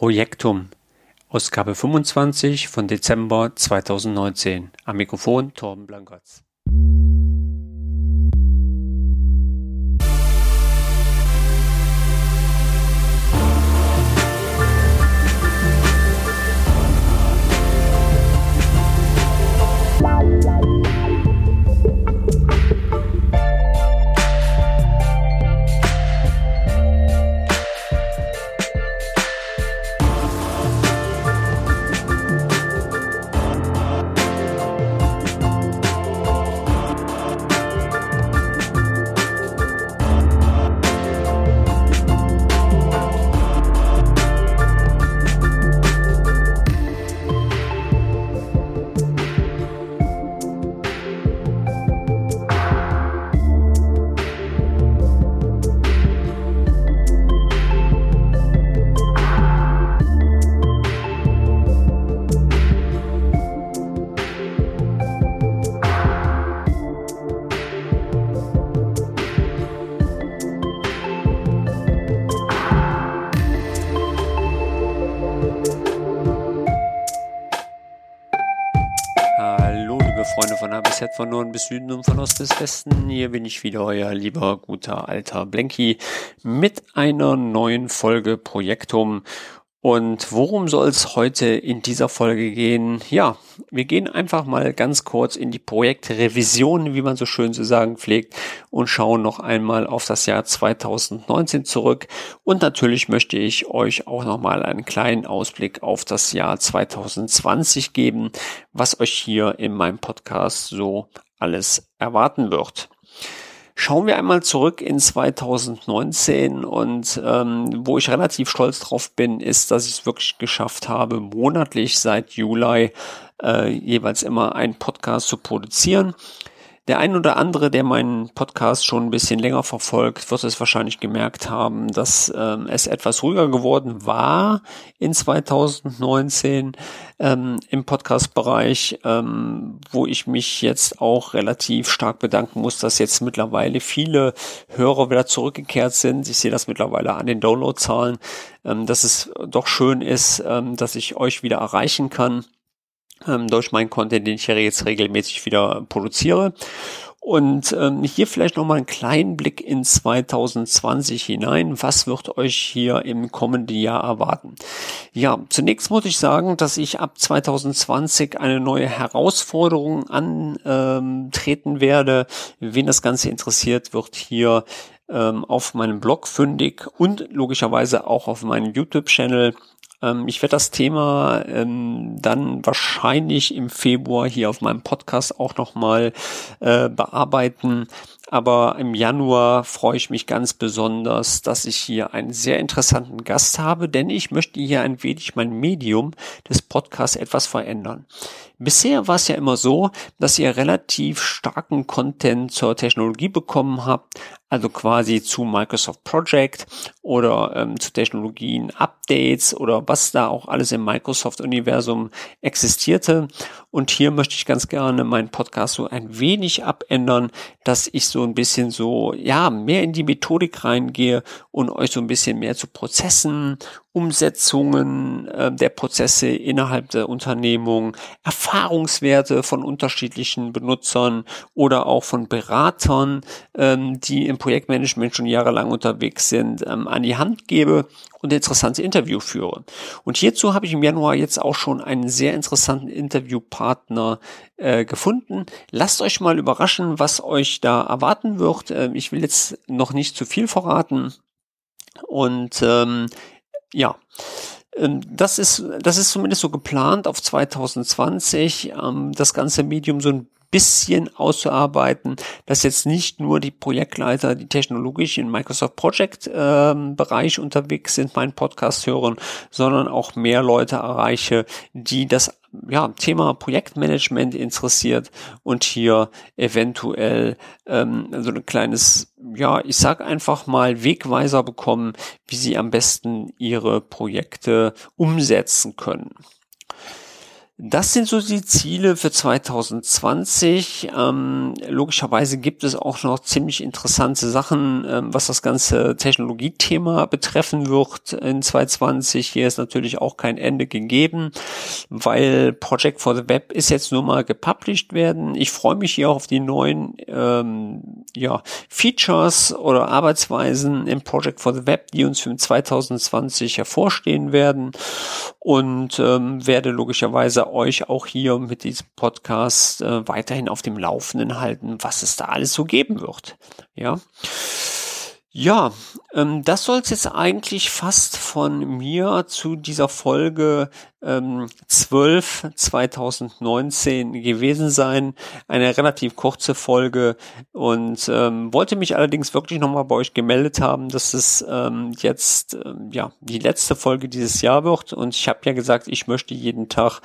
Projektum, Ausgabe 25 von Dezember 2019. Am Mikrofon Torben Blankatz. Bis Z, von Norden bis Süden und von Ost bis Westen. Hier bin ich wieder, euer lieber, guter, alter Blenky mit einer neuen Folge Projektum. Und worum soll es heute in dieser Folge gehen? Ja, wir gehen einfach mal ganz kurz in die Projektrevision, wie man so schön zu sagen pflegt, und schauen noch einmal auf das Jahr 2019 zurück. Und natürlich möchte ich euch auch noch mal einen kleinen Ausblick auf das Jahr 2020 geben, was euch hier in meinem Podcast so alles erwarten wird. Schauen wir einmal zurück in 2019 und ähm, wo ich relativ stolz drauf bin, ist, dass ich es wirklich geschafft habe, monatlich seit Juli äh, jeweils immer einen Podcast zu produzieren. Der ein oder andere, der meinen Podcast schon ein bisschen länger verfolgt, wird es wahrscheinlich gemerkt haben, dass ähm, es etwas ruhiger geworden war in 2019 ähm, im Podcast-Bereich, ähm, wo ich mich jetzt auch relativ stark bedanken muss, dass jetzt mittlerweile viele Hörer wieder zurückgekehrt sind. Ich sehe das mittlerweile an den Downloadzahlen, ähm, dass es doch schön ist, ähm, dass ich euch wieder erreichen kann ähm, durch meinen Content, den ich ja jetzt regelmäßig wieder produziere. Und ähm, hier vielleicht nochmal einen kleinen Blick in 2020 hinein. Was wird euch hier im kommenden Jahr erwarten? Ja, zunächst muss ich sagen, dass ich ab 2020 eine neue Herausforderung antreten ähm, werde. Wen das Ganze interessiert, wird hier ähm, auf meinem Blog fündig und logischerweise auch auf meinem YouTube-Channel ähm, ich werde das Thema ähm, dann wahrscheinlich im Februar hier auf meinem Podcast auch nochmal äh, bearbeiten. Aber im Januar freue ich mich ganz besonders, dass ich hier einen sehr interessanten Gast habe, denn ich möchte hier ein wenig mein Medium des Podcasts etwas verändern. Bisher war es ja immer so, dass ihr relativ starken Content zur Technologie bekommen habt, also quasi zu Microsoft Project oder ähm, zu Technologien Updates oder was da auch alles im Microsoft-Universum existierte. Und hier möchte ich ganz gerne meinen Podcast so ein wenig abändern, dass ich so ein bisschen so, ja, mehr in die Methodik reingehe und euch so ein bisschen mehr zu Prozessen Umsetzungen äh, der Prozesse innerhalb der Unternehmung, Erfahrungswerte von unterschiedlichen Benutzern oder auch von Beratern, ähm, die im Projektmanagement schon jahrelang unterwegs sind, ähm, an die Hand gebe und interessante Interview führe. Und hierzu habe ich im Januar jetzt auch schon einen sehr interessanten Interviewpartner äh, gefunden. Lasst euch mal überraschen, was euch da erwarten wird. Ähm, ich will jetzt noch nicht zu viel verraten. Und ähm, ja, ähm, das ist, das ist zumindest so geplant auf 2020, ähm, das ganze Medium so ein bisschen auszuarbeiten, dass jetzt nicht nur die Projektleiter, die technologisch in Microsoft Project ähm, Bereich unterwegs sind, meinen Podcast hören, sondern auch mehr Leute erreiche, die das ja, Thema Projektmanagement interessiert und hier eventuell ähm, so ein kleines, ja, ich sag einfach mal Wegweiser bekommen, wie sie am besten ihre Projekte umsetzen können. Das sind so die Ziele für 2020. Ähm, logischerweise gibt es auch noch ziemlich interessante Sachen, ähm, was das ganze Technologiethema betreffen wird in 2020. Hier ist natürlich auch kein Ende gegeben, weil Project for the Web ist jetzt nur mal gepublished werden. Ich freue mich hier auch auf die neuen ähm, ja, Features oder Arbeitsweisen im Project for the Web, die uns für 2020 hervorstehen werden und ähm, werde logischerweise euch auch hier mit diesem Podcast äh, weiterhin auf dem Laufenden halten, was es da alles so geben wird. Ja. Ja, ähm, das soll es jetzt eigentlich fast von mir zu dieser Folge ähm, 12 2019 gewesen sein. Eine relativ kurze Folge und ähm, wollte mich allerdings wirklich nochmal bei euch gemeldet haben, dass es ähm, jetzt ähm, ja die letzte Folge dieses Jahr wird und ich habe ja gesagt, ich möchte jeden Tag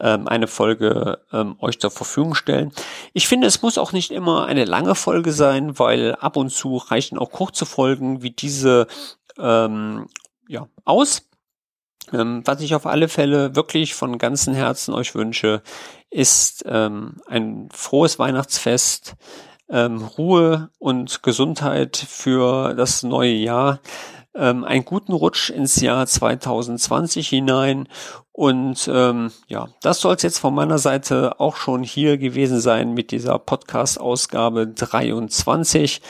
ähm, eine Folge ähm, euch zur Verfügung stellen. Ich finde, es muss auch nicht immer eine lange Folge sein, weil ab und zu reichen auch kurze Folgen wie diese ähm, ja aus. Ähm, was ich auf alle Fälle wirklich von ganzem Herzen euch wünsche, ist ähm, ein frohes Weihnachtsfest, ähm, Ruhe und Gesundheit für das neue Jahr, ähm, einen guten Rutsch ins Jahr 2020 hinein und ähm, ja, das soll es jetzt von meiner Seite auch schon hier gewesen sein mit dieser Podcast-Ausgabe 23.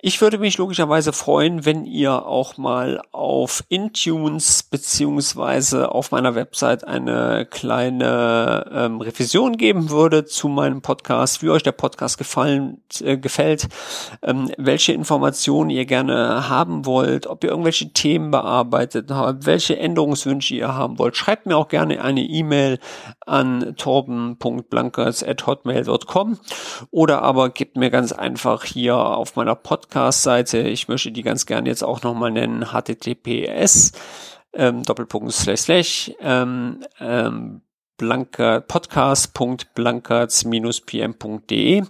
Ich würde mich logischerweise freuen, wenn ihr auch mal auf Intunes beziehungsweise auf meiner Website eine kleine ähm, Revision geben würde zu meinem Podcast, wie euch der Podcast gefallen, äh, gefällt, ähm, welche Informationen ihr gerne haben wollt, ob ihr irgendwelche Themen bearbeitet habt, welche Änderungswünsche ihr haben wollt. Schreibt mir auch gerne eine E-Mail an torben.blankers.hotmail.com oder aber gebt mir ganz einfach hier auf meiner Podcast Podcast-Seite. Ich möchte die ganz gerne jetzt auch nochmal nennen. https ähm, Doppelpunkt slash slash ähm, ähm, blanker podcast.blankerts-pm.de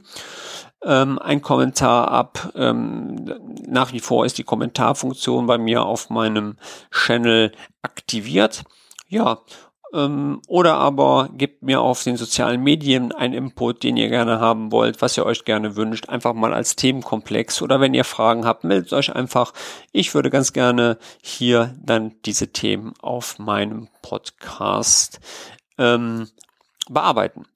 ähm, ein Kommentar ab. Ähm, nach wie vor ist die Kommentarfunktion bei mir auf meinem Channel aktiviert. Ja, ähm, oder aber gebt mir auf den sozialen Medien einen Input, den ihr gerne haben wollt, was ihr euch gerne wünscht, einfach mal als Themenkomplex. Oder wenn ihr Fragen habt, meldet euch einfach. Ich würde ganz gerne hier dann diese Themen auf meinem Podcast ähm, bearbeiten.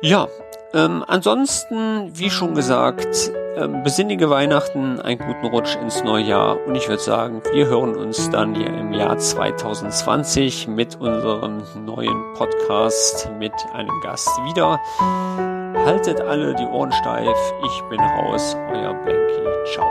Ja, ähm, ansonsten, wie schon gesagt, ähm, besinnige Weihnachten, einen guten Rutsch ins neue Jahr und ich würde sagen, wir hören uns dann hier im Jahr 2020 mit unserem neuen Podcast mit einem Gast wieder. Haltet alle die Ohren steif, ich bin raus, euer Blanky, ciao.